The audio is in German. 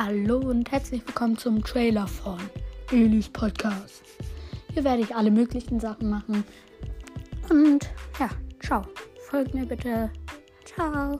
Hallo und herzlich willkommen zum Trailer von Elis Podcast. Hier werde ich alle möglichen Sachen machen. Und ja, ciao. Folgt mir bitte. Ciao.